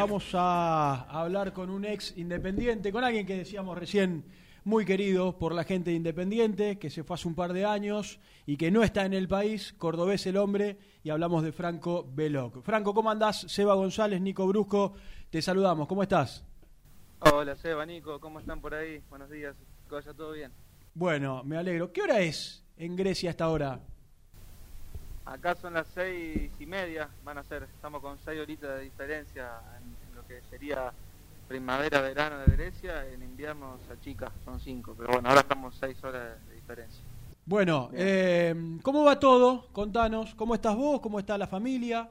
vamos a hablar con un ex independiente, con alguien que decíamos recién muy querido por la gente de Independiente, que se fue hace un par de años y que no está en el país, cordobés el hombre, y hablamos de Franco Veloc. Franco, ¿cómo andás? Seba González, Nico Brusco, te saludamos, ¿cómo estás? Hola Seba, Nico, ¿cómo están por ahí? Buenos días, que vaya todo bien. Bueno, me alegro. ¿Qué hora es en Grecia hasta ahora? Acá son las seis y media, van a ser, estamos con seis horitas de diferencia en, lo que sería primavera, verano de Grecia, en invierno se chica, son cinco, pero bueno, ahora estamos seis horas de diferencia. Bueno, eh, ¿cómo va todo? Contanos, ¿cómo estás vos? ¿Cómo está la familia?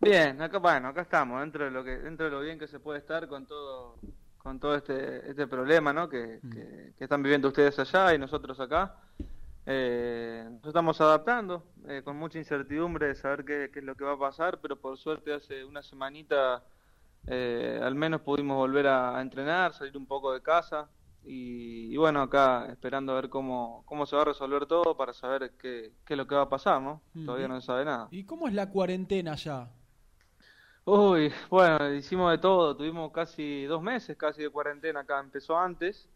Bien, acá bueno, acá estamos, dentro de lo que, dentro de lo bien que se puede estar con todo, con todo este, este problema, ¿no? Que, mm. que, que están viviendo ustedes allá y nosotros acá. Eh, nos estamos adaptando eh, con mucha incertidumbre de saber qué, es lo que va a pasar, pero por suerte hace una semanita eh, al menos pudimos volver a, entrenar, salir un poco de casa y, bueno, acá esperando a ver cómo, cómo se va a resolver todo para saber qué, qué es lo que va a pasar, ¿no? Todavía no se sabe nada. ¿Y cómo es la cuarentena ya? Uy, bueno, hicimos de todo, tuvimos casi dos meses casi de cuarentena acá, empezó antes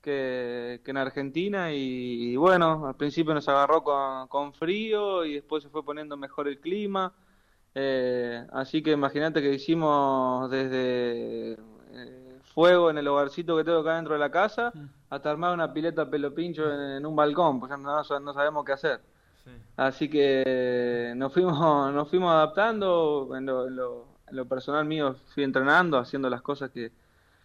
que, en Argentina y, bueno, al principio nos agarró con, frío y después se fue poniendo mejor el clima. Eh, así que imagínate que hicimos desde eh, fuego en el hogarcito que tengo acá dentro de la casa mm. hasta armar una pileta pelo pincho en, un balcón, pues ya no, no sabemos qué hacer. Así que nos fuimos, nos fuimos adaptando, en lo, en lo personal mío fui entrenando, haciendo las cosas que,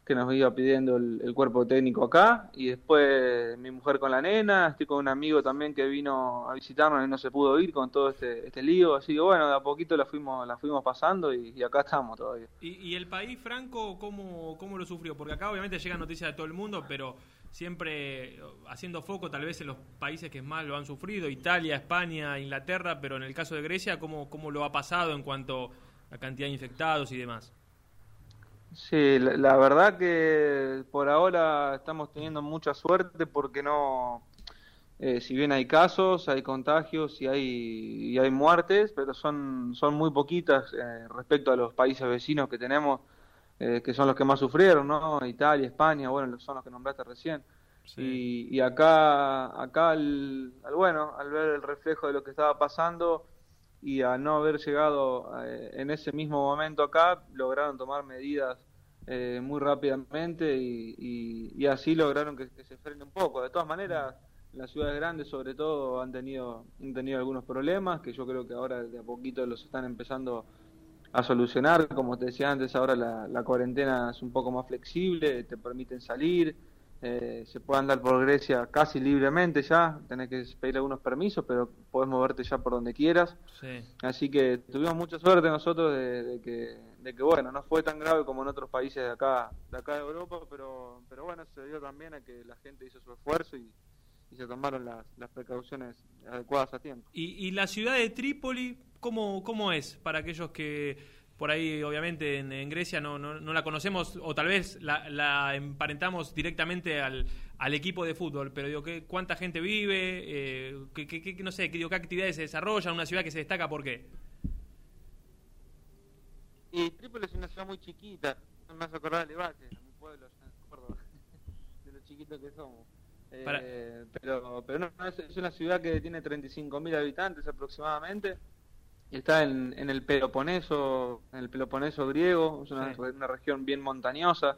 que nos iba pidiendo el, cuerpo técnico acá y después mi mujer con la nena, estoy con un amigo también que vino a visitarnos y no se pudo ir con todo este, este lío, así que bueno, de a poquito la fuimos, la fuimos pasando y, acá estamos todavía. ¿Y, el país, Franco, ¿cómo, cómo lo sufrió? Porque acá obviamente llegan noticias de todo el mundo, pero siempre haciendo foco tal vez en los países que más lo han sufrido, Italia, España, Inglaterra, pero en el caso de Grecia, ¿cómo, cómo lo ha pasado en cuanto a cantidad de infectados y demás? Sí, la, verdad que por ahora estamos teniendo mucha suerte porque no, eh, si bien hay casos, hay contagios y hay, y hay muertes, pero son, son muy poquitas eh, respecto a los países vecinos que tenemos, eh, que son los que más sufrieron, ¿no? Italia, España, bueno, son los que nombraste recién. Y, y, acá, acá al, bueno, al ver el reflejo de lo que estaba pasando, y a no haber llegado eh, en ese mismo momento acá, lograron tomar medidas eh, muy rápidamente y, así lograron que, se frene un poco. De todas maneras, las ciudades grandes sobre todo han tenido, han tenido algunos problemas que yo creo que ahora de a poquito los están empezando a solucionar. Como te decía antes, ahora la cuarentena es un poco más flexible, te permiten salir eh, se puede andar por Grecia casi libremente ya, tenés que pedir algunos permisos, pero podés moverte ya por donde quieras. Así que tuvimos mucha suerte nosotros de, que, de que, bueno, no fue tan grave como en otros países de acá de acá de Europa, pero, pero bueno, se dio también a que la gente hizo su esfuerzo y, se tomaron las, las, precauciones adecuadas a tiempo. ¿Y, ¿Y la ciudad de Trípoli, cómo, cómo es para aquellos que por ahí obviamente en, Grecia no, no, no, la conocemos o tal vez la, la emparentamos directamente al, al, equipo de fútbol, pero digo, ¿qué, ¿cuánta gente vive? Eh, ¿qué, qué, no sé, ¿qué, ¿qué actividades se desarrollan? ¿Una ciudad que se destaca por qué? Y Trípoli es una ciudad muy chiquita, no me hace acordar de Valle, mi pueblo, de lo chiquito que somos. Eh, pero pero no, es, es, una ciudad que tiene 35.000 habitantes aproximadamente está en, en, el Peloponeso, en el Peloponeso griego, es una, una región bien montañosa.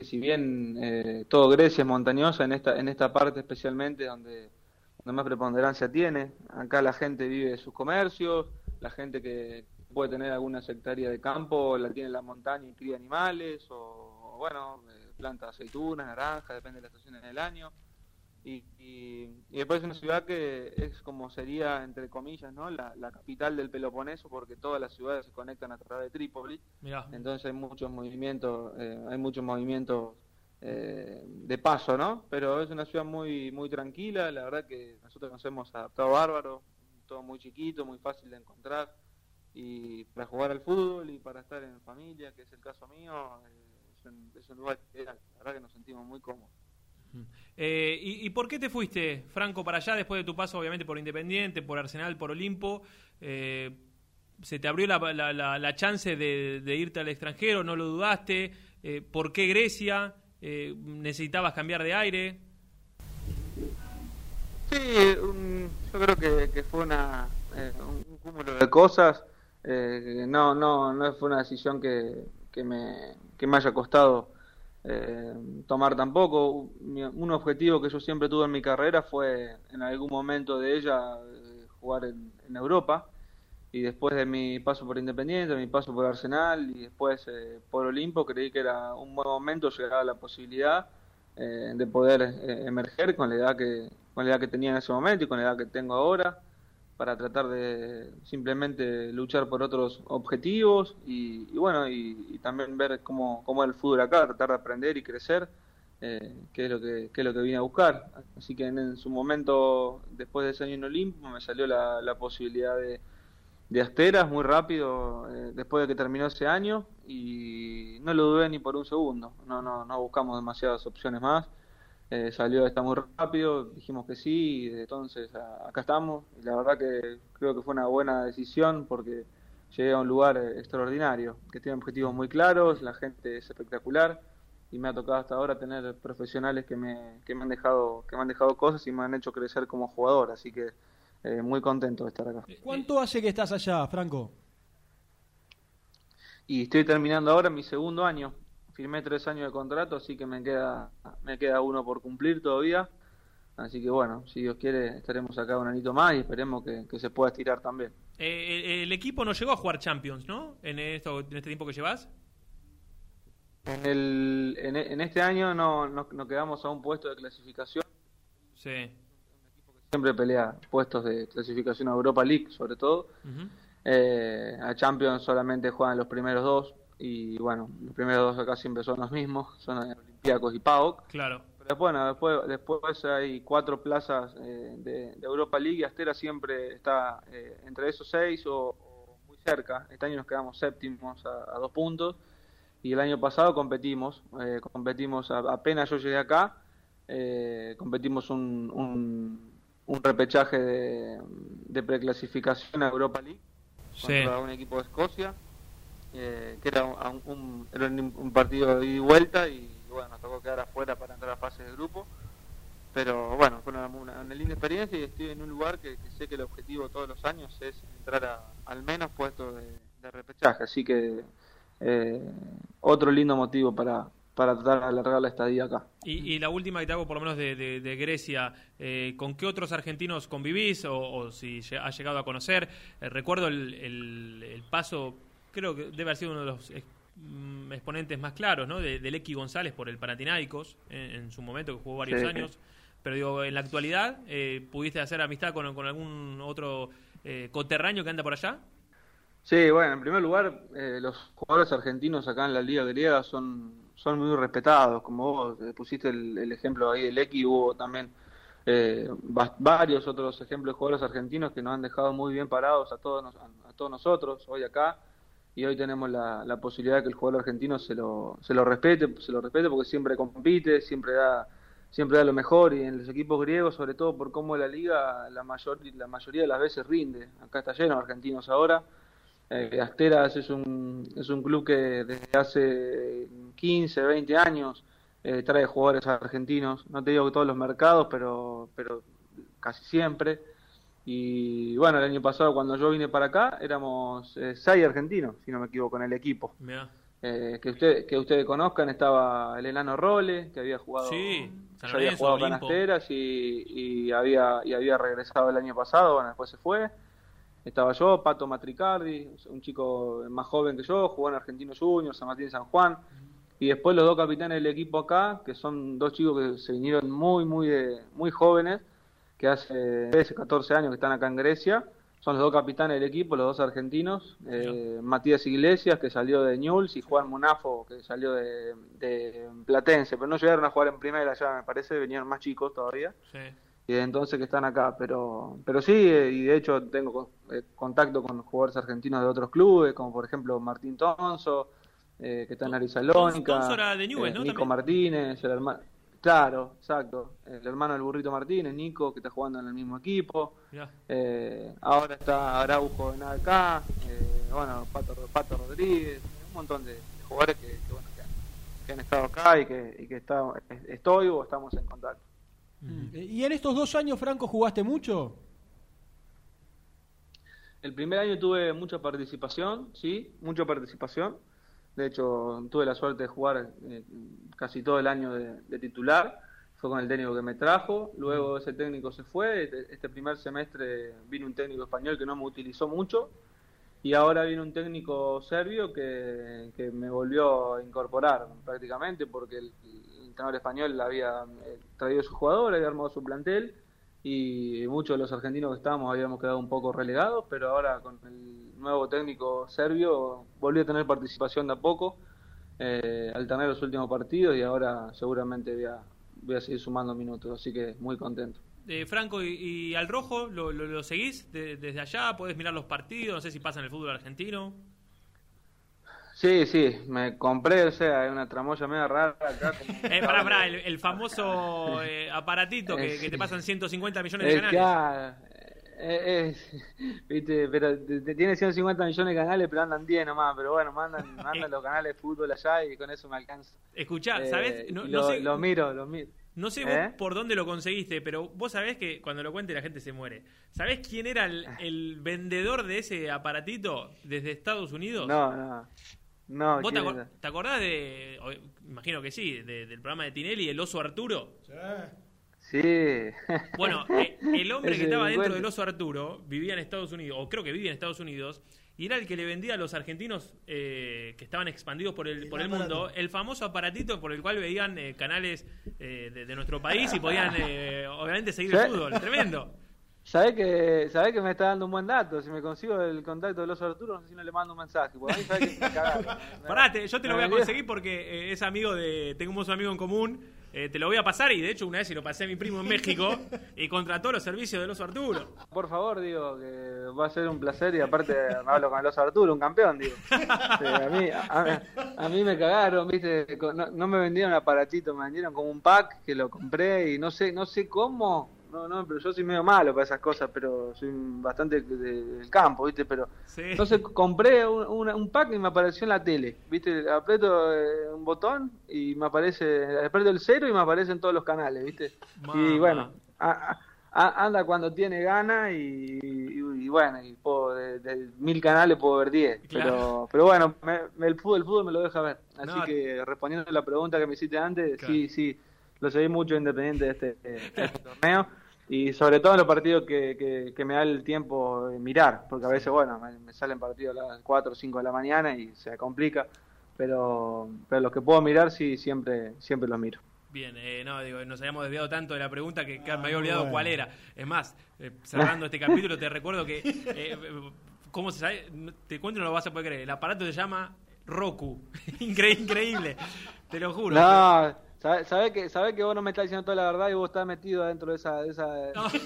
Si bien eh, todo Grecia es montañosa, en esta, en esta parte especialmente donde, donde más preponderancia tiene, acá la gente vive de sus comercios, la gente que puede tener alguna hectárea de campo la tiene en la montaña y cría animales, o, bueno, eh, planta aceitunas, naranjas, depende de la estación en el año. Y, y, después es una ciudad que es como sería, entre comillas, ¿no? la, capital del Peloponeso, porque todas las ciudades se conectan a través de Trípoli. Entonces hay muchos movimientos, eh, hay muchos movimientos eh, de paso, ¿no? Pero es una ciudad muy, muy tranquila, la verdad que nosotros nos hemos adaptado bárbaro, todo muy chiquito, muy fácil de encontrar. Y para jugar al fútbol y para estar en familia, que es el caso mío, eh, es, un, es un lugar ideal. La verdad que nos sentimos muy cómodos. Eh, ¿y, por qué te fuiste, Franco, para allá después de tu paso, obviamente, por Independiente, por Arsenal, por Olimpo? Eh, ¿Se te abrió la, la, chance de, irte al extranjero? ¿No lo dudaste? Eh, ¿Por qué Grecia? ¿Necesitabas cambiar de aire? Sí, yo creo que, fue una, un cúmulo de cosas. no, no, no fue una decisión que, que, me, que me haya costado tomar tampoco. Un objetivo que yo siempre tuve en mi carrera fue en algún momento de ella jugar en Europa y después de mi paso por Independiente, mi paso por Arsenal y después eh, por Olimpo, creí que era un buen momento llegar a la posibilidad eh, de poder eh, emerger con la edad que con la edad que tenía en ese momento y con la edad que tengo ahora para tratar de simplemente luchar por otros objetivos y, bueno y, también ver cómo, cómo es el fútbol acá, tratar de aprender y crecer que es lo que, es lo que vine a buscar. Así que en, su momento, después de ese año en Olimpo, me salió la posibilidad de, de Asteras muy rápido eh, después de que terminó ese año y no lo dudé ni por un segundo. No, no, no buscamos demasiadas opciones más. Eh, salió esta muy rápido, dijimos que sí y entonces acá estamos. Y la verdad que creo que fue una buena decisión porque llegué a un lugar eh, extraordinario, que tiene objetivos muy claros, la gente es espectacular y me ha tocado hasta ahora tener profesionales que me, que me han dejado que me han dejado cosas y me han hecho crecer como jugador, así que eh, muy contento de estar acá. ¿Cuánto hace que estás allá, Franco? Y estoy terminando ahora mi segundo año. Firmé tres años de contrato, así que me queda, me queda uno por cumplir todavía. Así que bueno, si Dios quiere, estaremos acá un anito más y esperemos que, se pueda estirar también. Eh, el equipo no llegó a jugar Champions, ¿no? En, esto, en este tiempo que llevas. En, el, en, este año no, no, quedamos a un puesto de clasificación. Sí siempre pelea puestos de clasificación a Europa League, sobre todo. Eh, a Champions solamente juegan los primeros dos y bueno, los primeros dos acá siempre son los mismos, son Olympiacos y PAOK. Claro. Pero bueno, después, después hay cuatro plazas eh, de, Europa League y Astera siempre está eh, entre esos seis o, muy cerca. Este año nos quedamos séptimos a, dos puntos y el año pasado competimos, competimos apenas yo llegué acá, competimos un un repechaje de, de preclasificación a Europa League contra un equipo de Escocia, eh, que era un, era un, partido de ida y vuelta y bueno, nos tocó quedar afuera para entrar a fase de grupo. Pero bueno, fue una, linda experiencia y estoy en un lugar que, sé que el objetivo todos los años es entrar a, al menos puesto de, repechaje. Así que eh, otro lindo motivo para, para tratar de alargar la estadía acá. Y, la última que te hago, por lo menos de, Grecia, eh, ¿con qué otros argentinos convivís o, si has llegado a conocer? Eh, recuerdo el, paso, creo que debe haber sido uno de los mm, exponentes más claros, ¿no? De, de González por el Panathinaikos en, su momento, que jugó varios años. Pero digo, en la actualidad, eh, ¿pudiste hacer amistad con, con algún otro coterráneo que anda por allá? Sí, bueno, en primer lugar, los jugadores argentinos acá en la Liga Griega son son muy respetados, como vos eh, pusiste el, ejemplo ahí del X, hubo también eh, varios otros ejemplos de jugadores argentinos que nos han dejado muy bien parados a todos, a, todos nosotros hoy acá y hoy tenemos la, la, posibilidad de que el jugador argentino se lo, se lo respete, se lo respete porque siempre compite, siempre da siempre da lo mejor y en los equipos griegos sobre todo por cómo la liga la mayor la mayoría de las veces rinde acá está lleno de argentinos ahora eh, Asteras es un, es un club que desde hace 15, 20 años eh, trae jugadores argentinos. No te digo que todos los mercados, pero, pero casi siempre. Y bueno, el año pasado cuando yo vine para acá éramos eh, seis argentinos, si no me equivoco, en el equipo. Eh, que usted que ustedes conozcan estaba el enano Role que había jugado sí, había jugado con Asteras y, y, había y había regresado el año pasado bueno después se fue estaba yo, Pato Matricardi, un chico más joven que yo, jugó en Argentino Juniors, San Martín San Juan. Y después los dos capitanes del equipo acá, que son dos chicos que se vinieron muy, muy, muy jóvenes, que hace 13, 14 años que están acá en Grecia. Son los dos capitanes del equipo, los dos argentinos. Eh, Matías Iglesias, que salió de Newell's, y Juan Munafo, que salió de, de, Platense. Pero no llegaron a jugar en primera ya, me parece, venían más chicos todavía. Sí y entonces que están acá, pero pero sí, eh, y de hecho tengo eh, contacto con jugadores argentinos de otros clubes, como por ejemplo Martín Tonso, eh, que está en Arisalónica, de Newell, Nico Martínez, el hermano, claro, exacto, el hermano del burrito Martínez, Nico, que está jugando en el mismo equipo, ahora está Araujo en acá, bueno, Pato, Pato Rodríguez, un montón de, jugadores que, bueno, que, han estado acá y que, y que está, estoy o estamos en contacto. Mm. ¿Y en estos dos años, Franco, jugaste mucho? El primer año tuve mucha participación, sí, mucha participación. De hecho, tuve la suerte de jugar eh, casi todo el año de, titular. Fue con el técnico que me trajo. Luego ese técnico se fue. Este, este primer semestre vino un técnico español que no me utilizó mucho. Y ahora viene un técnico serbio que, me volvió a incorporar prácticamente porque el, entrenador español había eh, traído a su jugador, había armado su plantel y muchos de los argentinos que estábamos habíamos quedado un poco relegados, pero ahora con el nuevo técnico serbio volvió a tener participación de a poco, eh, tener los últimos partidos y ahora seguramente voy a, voy a seguir sumando minutos, así que muy contento. Eh, Franco, ¿y, al rojo lo, seguís desde allá? ¿Podés mirar los partidos? No sé si pasa en el fútbol argentino. Sí, sí, me compré, o sea, hay una tramoya media rara acá. eh, pará, pará, el, famoso eh, aparatito que, te pasan 150 millones de canales. Eh, viste, pero tiene 150 millones de canales, pero andan 10 nomás. Pero bueno, mandan, mandan los canales de fútbol allá y con eso me alcanza. Escuchá, ¿sabes? No, lo, sé, lo miro, lo miro. No sé vos por dónde lo conseguiste, pero vos sabés que cuando lo cuente la gente se muere. ¿Sabés quién era el, el vendedor de ese aparatito desde Estados Unidos? No, no. No, ¿Vos te, acordás de, imagino que sí, del programa de Tinelli, el oso Arturo? Sí. Bueno, eh, el hombre que estaba dentro del oso Arturo vivía en Estados Unidos, o creo que vivía en Estados Unidos, y era el que le vendía a los argentinos eh, que estaban expandidos por el, por el mundo el famoso aparatito por el cual veían eh, canales de, nuestro país y podían obviamente seguir el fútbol. Tremendo. Sabés que, sabés que me está dando un buen dato. Si me consigo el contacto de los Arturo, no sé si no le mando un mensaje. Porque a mí sabés que me Parate, yo te lo voy a conseguir porque eh, es amigo de. Tengo un amigo en común. Eh, te lo voy a pasar y de hecho una vez se lo pasé a mi primo en México y contrató los servicios de los Arturo. Por favor, digo, que va a ser un placer y aparte me hablo con el oso Arturo, un campeón, digo. a, mí, a, mí me cagaron, viste, no, no me vendieron aparatito, me vendieron como un pack que lo compré y no sé, no sé cómo no, no, pero yo soy medio malo para esas cosas, pero soy bastante del campo, ¿viste? Pero entonces compré un, un, pack y me apareció en la tele, ¿viste? Aprieto eh, un botón y me aparece, aprieto el cero y me aparecen todos los canales, ¿viste? Y bueno, anda cuando tiene ganas y, bueno, y puedo, de, mil canales puedo ver diez, pero, pero bueno, el, fútbol, el fútbol me lo deja ver. Así que respondiendo a la pregunta que me hiciste antes, sí, sí, lo seguí mucho independiente de este, de este torneo y sobre todo en los partidos que, que, me da el tiempo de mirar, porque a veces, bueno, me, salen partidos a las 4 o 5 de la mañana y se complica, pero, pero los que puedo mirar sí, siempre, siempre los miro. Bien, eh, no, digo, nos habíamos desviado tanto de la pregunta que, me había olvidado cuál era. Es más, eh, cerrando este capítulo, te recuerdo que, eh, ¿cómo se sabe? Te cuento no lo vas a poder creer. El aparato se llama Roku. increíble, te lo juro. No, ¿Sabes que, sabe que vos no me estás diciendo toda la verdad y vos estás metido dentro de esa,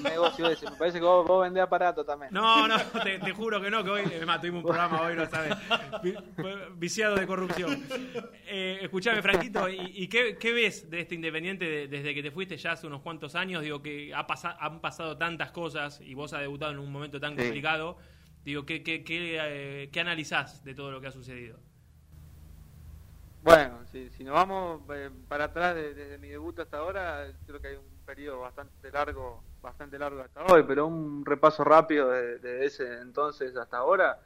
negocio ese? Me parece que vos, vos vendés aparato también. No, no, te, juro que no, que hoy, además tuvimos un programa hoy, no sabes, viciado de corrupción. Eh, escuchame, Franquito, ¿y, qué, ves de este Independiente desde que te fuiste ya hace unos cuantos años? Digo, que ha han pasado tantas cosas y vos has debutado en un momento tan complicado. Digo, ¿qué, qué, qué, eh, ¿qué analizás de todo lo que ha sucedido? Bueno, si, si nos vamos eh, para atrás desde mi debut hasta ahora, creo que hay un periodo bastante largo, bastante largo hasta hoy, pero un repaso rápido de, ese entonces hasta ahora,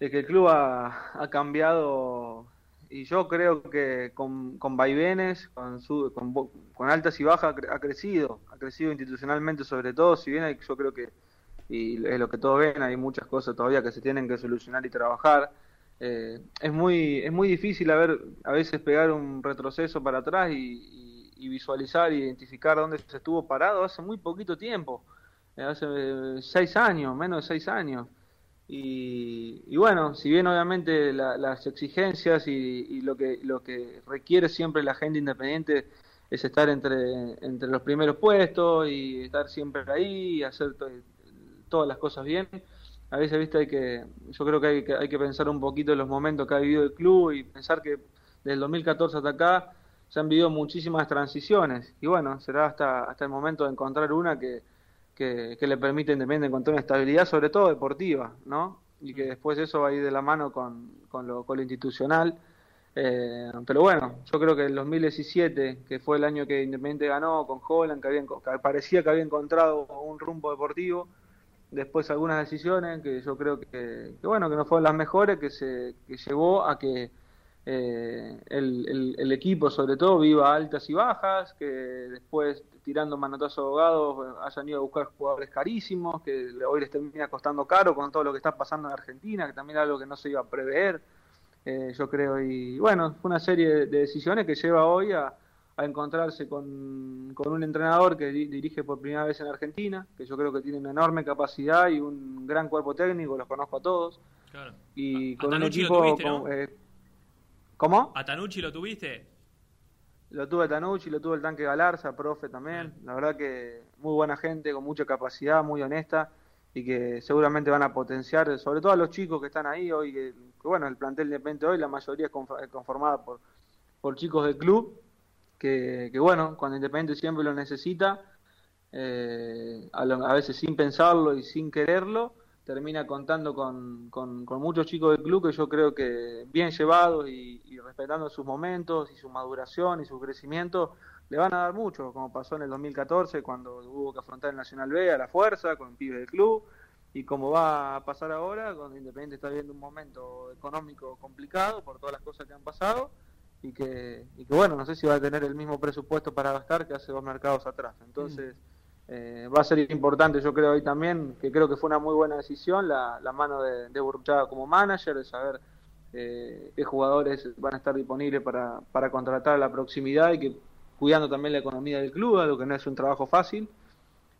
es que el club ha, cambiado y yo creo que con, con vaivenes, con, su, con, altas y bajas ha crecido, ha crecido institucionalmente sobre todo, si bien yo creo que, y es lo que todos ven, hay muchas cosas todavía que se tienen que solucionar y trabajar, eh, es muy es muy difícil a, ver, a veces pegar un retroceso para atrás y, visualizar y identificar dónde se estuvo parado hace muy poquito tiempo, eh, hace eh, seis años, menos de seis años. Y, bueno, si bien obviamente las exigencias y, lo que lo que requiere siempre la gente independiente es estar entre, entre los primeros puestos y estar siempre ahí y hacer todas las cosas bien, a veces viste hay que yo creo que hay, que hay que pensar un poquito en los momentos que ha vivido el club y pensar que desde el 2014 hasta acá se han vivido muchísimas transiciones y bueno será hasta hasta el momento de encontrar una que, que, le permite Independiente encontrar una estabilidad sobre todo deportiva no y que después eso va a ir de la mano con, con, lo, con lo institucional. Eh, pero bueno, yo creo que el 2017, que fue el año que Independiente ganó con Holland, que, había, parecía que había encontrado un rumbo deportivo, después algunas decisiones que yo creo que, bueno, que no fueron las mejores, que se que llevó a que eh, el, el, equipo sobre todo viva altas y bajas, que después tirando manotazos abogados hayan ido a buscar jugadores carísimos, que hoy les termina costando caro con todo lo que está pasando en Argentina, que también es algo que no se iba a prever, eh, yo creo, y bueno, fue una serie de decisiones que lleva hoy a, a encontrarse con, con, un entrenador que dirige por primera vez en Argentina, que yo creo que tiene una enorme capacidad y un gran cuerpo técnico, los conozco a todos. Y con un equipo... Eh, ¿Cómo? ¿A Tanucci lo tuviste? Lo tuve a Tanucci, lo tuve el tanque Galarza, profe también. La verdad que muy buena gente, con mucha capacidad, muy honesta y que seguramente van a potenciar, sobre todo a los chicos que están ahí hoy, que, bueno, el plantel de repente hoy, la mayoría es conformada por, por chicos del club que, bueno, cuando Independiente siempre lo necesita, eh, a, veces sin pensarlo y sin quererlo, termina contando con, con, muchos chicos del club que yo creo que bien llevados y, respetando sus momentos y su maduración y su crecimiento, le van a dar mucho, como pasó en el 2014 cuando hubo que afrontar el Nacional B a la fuerza con el pibe del club y como va a pasar ahora cuando Independiente está viviendo un momento económico complicado por todas las cosas que han pasado y que, y que bueno, no sé si va a tener el mismo presupuesto para gastar que hace dos mercados atrás. Entonces, eh, va a ser importante, yo creo hoy también, que creo que fue una muy buena decisión la, mano de, de Burruchaga como manager, de saber eh, qué jugadores van a estar disponibles para, para contratar a la proximidad y que cuidando también la economía del club, algo que no es un trabajo fácil,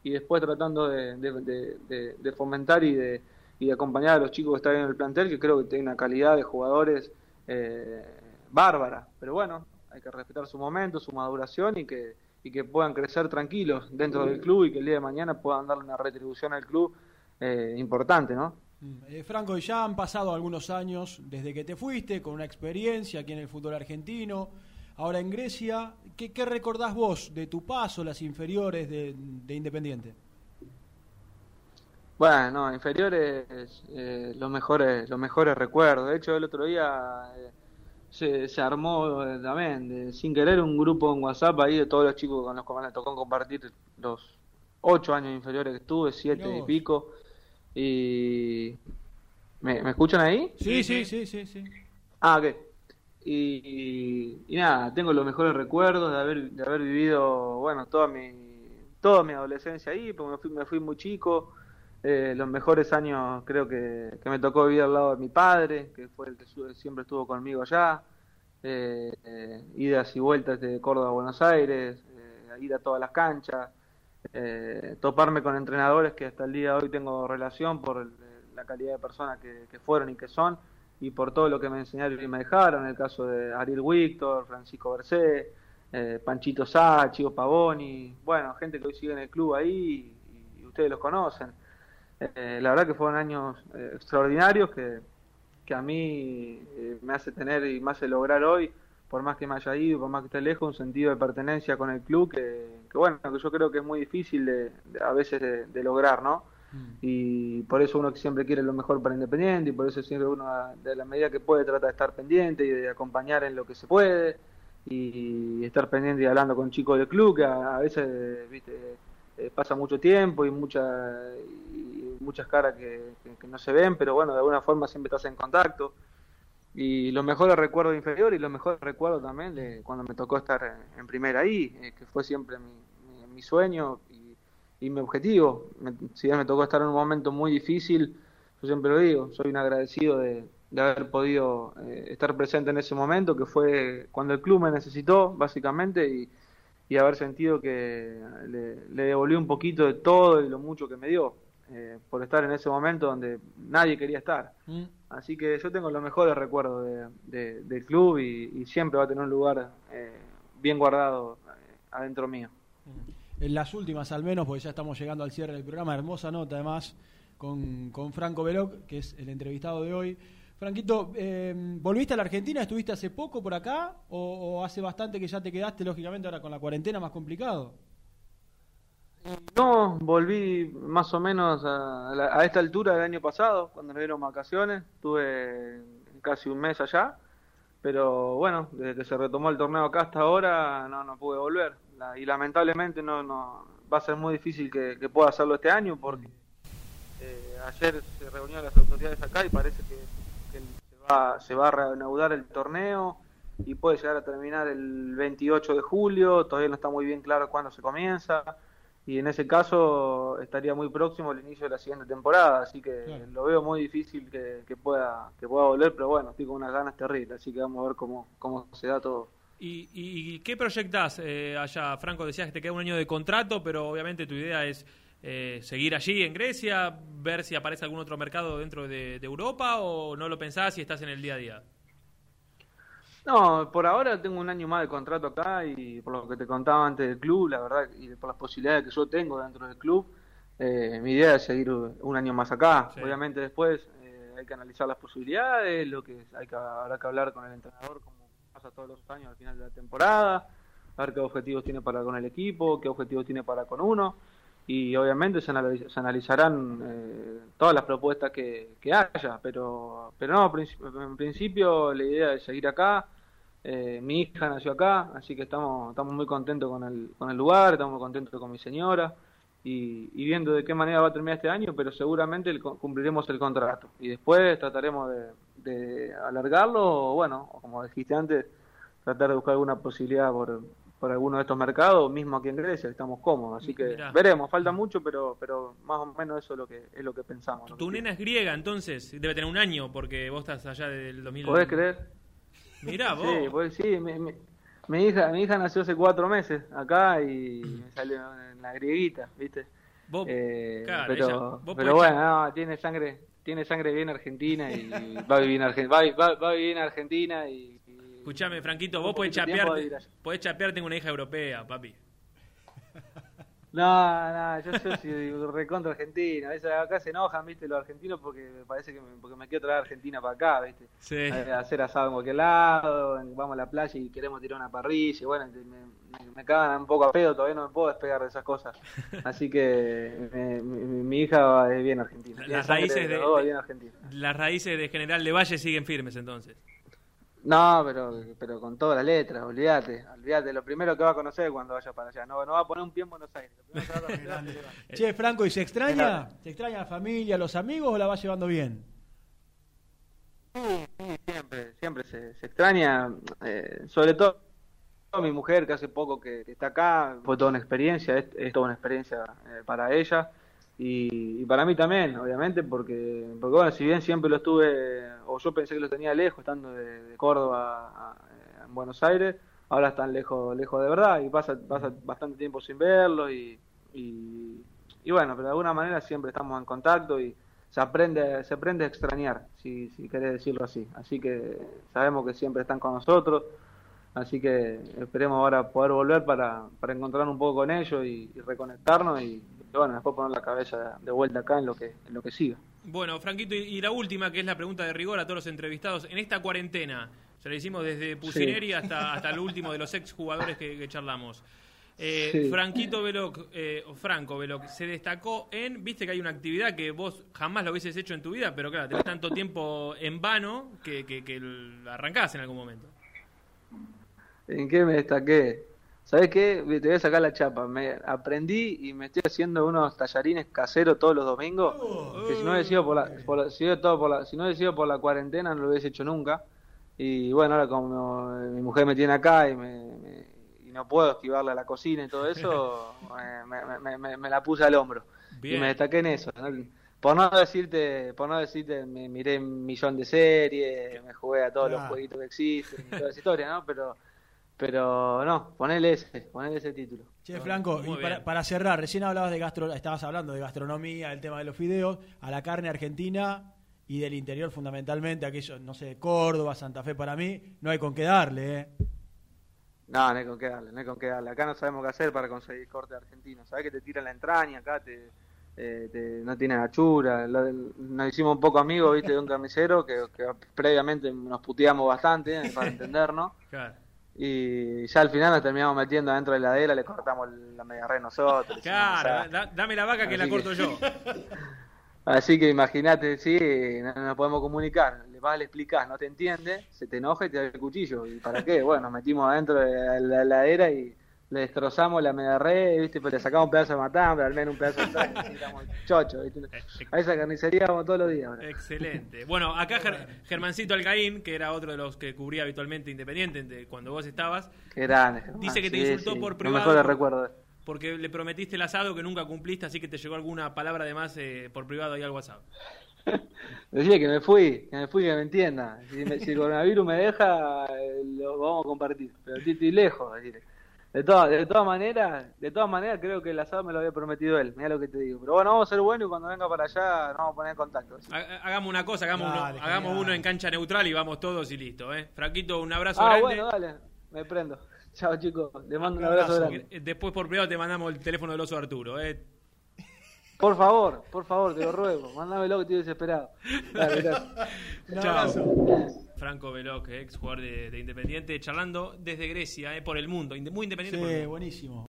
y después tratando de, de, de fomentar y de, y de acompañar a los chicos que están en el plantel, que creo que tienen una calidad de jugadores eh, bárbara, pero bueno, hay que respetar su momento, su maduración y que, y que puedan crecer tranquilos dentro del club y que el día de mañana puedan darle una retribución al club eh, importante, ¿no? Mm, eh, Franco, ya han pasado algunos años desde que te fuiste, con una experiencia aquí en el fútbol argentino, ahora en Grecia. ¿Qué, qué recordás vos de tu paso, las inferiores de, Independiente? Bueno, inferiores, eh, los mejores los mejores recuerdos. De hecho, el otro día eh, se, se armó eh, también, sin querer, un grupo en WhatsApp ahí de todos los chicos con los que me tocó compartir los ocho años inferiores que estuve, siete y pico. Y. ¿Me, escuchan ahí? Sí, sí, sí, sí. sí. Ah, ok. Y, y, nada, tengo los mejores recuerdos de haber, de haber vivido, bueno, toda mi, toda mi adolescencia ahí, porque me fui, me fui muy chico. Eh, los mejores años creo que, me tocó vivir al lado de mi padre, que fue el que siempre estuvo conmigo allá, eh, eh, idas y vueltas de Córdoba a Buenos Aires, ir a todas las canchas, toparme con entrenadores que hasta el día de hoy tengo relación por la calidad de personas que, fueron y que son, y por todo lo que me enseñaron y me dejaron, en el caso de Ariel Víctor, Francisco Bercé, Panchito Sá, Chico Pavoni, bueno, gente que hoy sigue en el club ahí y ustedes los conocen. Eh, la verdad que fueron años eh, extraordinarios que, que, a mí eh, me hace tener y me hace lograr hoy, por más que me haya ido, por más que esté lejos, un sentido de pertenencia con el club que, bueno, que yo creo que es muy difícil de, a veces de, lograr, ¿no? Mm. Y por eso uno siempre quiere lo mejor para Independiente y por eso siempre uno, de la medida que puede, trata de estar pendiente y de acompañar en lo que se puede y estar pendiente y hablando con chicos del club que a, veces, viste, pasa mucho tiempo y mucha muchas caras que, no se ven, pero bueno, de alguna forma siempre estás en contacto. Y los mejores recuerdos inferiores y los mejores recuerdos también de cuando me tocó estar en, primera ahí, eh, que fue siempre mi, sueño y, mi objetivo. si bien me tocó estar en un momento muy difícil, yo siempre lo digo, soy un agradecido de, haber podido eh, estar presente en ese momento, que fue cuando el club me necesitó, básicamente, y, haber sentido que le, le devolví un poquito de todo y lo mucho que me dio. Eh, por estar en ese momento donde nadie quería estar. Mm. Así que yo tengo los mejores recuerdos de, del club y, siempre va a tener un lugar eh, bien guardado eh, adentro mío. Mm. En las últimas al menos, porque ya estamos llegando al cierre del programa, hermosa nota además con, con Franco Veloc, que es el entrevistado de hoy. Franquito, ¿volviste a la Argentina? ¿Estuviste hace poco por acá? ¿O, ¿O, hace bastante que ya te quedaste, lógicamente, ahora con la cuarentena más complicado? No, volví más o menos a, a, esta altura del año pasado, cuando nos dieron vacaciones. Estuve casi un mes allá. Pero bueno, desde que se retomó el torneo acá hasta ahora no, pude volver. y lamentablemente no, no va a ser muy difícil que, pueda hacerlo este año porque eh, ayer se reunieron las autoridades acá y parece que, va, se va a reanudar el torneo y puede llegar a terminar el 28 de julio. Todavía no está muy bien claro cuándo se comienza y en ese caso estaría muy próximo el inicio de la siguiente temporada, así que lo veo muy difícil que, pueda que pueda volver, pero bueno, estoy con unas ganas terribles, así que vamos a ver cómo, cómo se da todo. ¿Y, y qué proyectas eh, allá, Franco? Decías que te queda un año de contrato, pero obviamente tu idea es eh, seguir allí en Grecia, ver si aparece algún otro mercado dentro de, de Europa o no lo pensás y estás en el día a día. No, por ahora tengo un año más de contrato acá y por lo que te contaba antes del club, la verdad, y por las posibilidades que yo tengo dentro del club, eh, mi idea es seguir un año más acá. Obviamente después eh, hay que analizar las posibilidades, lo que hay que habrá que hablar con el entrenador como pasa todos los años al final de la temporada, a ver qué objetivos tiene para con el equipo, qué objetivos tiene para con uno y obviamente se, analizarán eh, todas las propuestas que, haya, pero, pero no, en principio la idea es seguir acá. Eh, mi hija nació acá, así que estamos, estamos muy contentos con el, con el lugar, estamos contentos con mi señora y, viendo de qué manera va a terminar este año, pero seguramente cumpliremos el contrato y después trataremos de, de alargarlo o, bueno, como dijiste antes, tratar de buscar alguna posibilidad por, por alguno de estos mercados, mismo aquí en Grecia, estamos cómodos, así que veremos, falta mucho, pero pero más o menos eso es lo que es lo que pensamos. Tu nena es griega, entonces debe tener un año porque vos estás allá del 2000. ¿Podés creer? Mirá vos. Sí, pues, sí mi, hija mi hija nació hace cuatro meses acá y me salió en la grieguita, ¿viste? Vos, eh, pero pero bueno, tiene sangre tiene sangre bien argentina y va a vivir en Argentina, va, va a vivir en Argentina y Escuchame, Franquito, vos podés chapear, podés chapear, tengo una hija europea, papi. No, no, yo soy recontra argentino. acá se enojan, viste, los argentinos porque me parece que me, porque me quiero traer a Argentina para acá, viste. Sí. hacer asado en cualquier lado, vamos a la playa y queremos tirar una parrilla. Y bueno, me, me, cagan un poco a pedo, todavía no me puedo despegar de esas cosas. Así que mi, hija es bien argentina. Las raíces de, las raíces de General de Valle siguen firmes entonces. No, pero, pero con todas las letras, olvídate, olvídate. Lo primero que va a conocer cuando vaya para allá. No, no va a poner un pie en Buenos Aires. che, Franco, ¿y se extraña? ¿Se extraña la familia, los amigos o la va llevando bien? Sí, sí siempre, siempre se, extraña. Eh, sobre todo mi mujer, que hace poco que, está acá, fue toda una experiencia, es, toda una experiencia eh, para ella. Y, para mí también, obviamente, porque, porque bueno, si bien siempre lo estuve, o yo pensé que lo tenía lejos, estando de, Córdoba a, en Buenos Aires, ahora están lejos, lejos de verdad y pasa, pasa bastante tiempo sin verlo y, y, bueno, pero de alguna manera siempre estamos en contacto y se aprende, se aprende a extrañar, si, si querés decirlo así. Así que sabemos que siempre están con nosotros, así que esperemos ahora poder volver para, para encontrar un poco con ellos y reconectarnos y, bueno, después poner la cabeza de vuelta acá en lo que, en lo que siga. Bueno, Franquito, y la última, que es la pregunta de rigor a todos los entrevistados, en esta cuarentena, se lo hicimos desde Pusineri hasta, hasta el último de los ex jugadores que, charlamos. Eh, Franquito Veloc, eh, Franco Veloc, se destacó en, viste que hay una actividad que vos jamás lo hubieses hecho en tu vida, pero claro, tenés tanto tiempo en vano que, que, que arrancás en algún momento. ¿En qué me destaqué? ¿Sabes qué? Te voy a sacar la chapa. Me aprendí y me estoy haciendo unos tallarines caseros todos los domingos. que si no he sido por la, por si, todo por la, si no he sido por la cuarentena no lo hubiese hecho nunca. Y bueno, ahora como mi mujer me tiene acá y, me, y no puedo esquivarle a la cocina y todo eso, me, me, la puse al hombro. Y me destaqué en eso. Por no decirte, por no decirte, me miré un millón de series, me jugué a todos los jueguitos que existen y toda esa historia, ¿no? Pero pero no, ponele ese, ponele ese título. Che, Franco, y para, cerrar, recién hablabas de gastro, estabas hablando de gastronomía, el tema de los fideos, a la carne argentina y del interior fundamentalmente, aquello, no sé, Córdoba, Santa Fe para mí, no hay con qué darle, ¿eh? No, no hay con qué darle, no hay con qué darle. Acá no sabemos qué hacer para conseguir corte argentino. Sabés que te tiran la entraña, acá te, eh, no tiene achura. nos hicimos un poco amigos, viste, de un carnicero que, previamente nos puteamos bastante eh, para entendernos. Claro. Y ya al final nos terminamos metiendo dentro de la heladera, le cortamos la media red nosotros. Claro, dame la vaca que la corto yo. Así que imagínate, sí, no nos podemos comunicar. Le vas, le explicás, no te entiende, se te enoja y te da el cuchillo. ¿Y para qué? Bueno, nos metimos adentro de la heladera y le destrozamos la media red, ¿viste? Pues le sacamos un pedazo de matambre, al menos un pedazo de carne, chocho, ¿viste? A esa carnicería vamos todos los días. Excelente. Bueno, acá Germancito Alcaín, que era otro de los que cubría habitualmente Independiente cuando vos estabas, grande, dice que te insultó por privado. mejor recuerdo. Porque le prometiste el asado que nunca cumpliste, así que te llegó alguna palabra de más eh, por privado ahí al WhatsApp. Decía que me fui, que me fui, que me entienda. Si, el coronavirus me deja, eh, lo vamos a compartir. Pero estoy lejos, decirle. De todas, de todas maneras, de todas maneras creo que el asado me lo había prometido él, mira lo que te digo. Pero bueno, vamos a ser buenos y cuando venga para allá nos vamos a poner en contacto. Hagamos una cosa, hagamos, uno, hagamos uno en cancha neutral y vamos todos y listo, ¿eh? Franquito, un abrazo ah, grande. bueno, dale, me prendo. Chao chicos, les mando un abrazo, grande. Después por privado te mandamos el teléfono del oso Arturo, ¿eh? Por favor, por favor, te lo ruego. Mándamelo que estoy desesperado. Dale. Un abrazo. Franco Veloc, ex jugador de, Independiente, charlando desde Grecia, eh, por el mundo, muy independiente. Sí, buenísimo.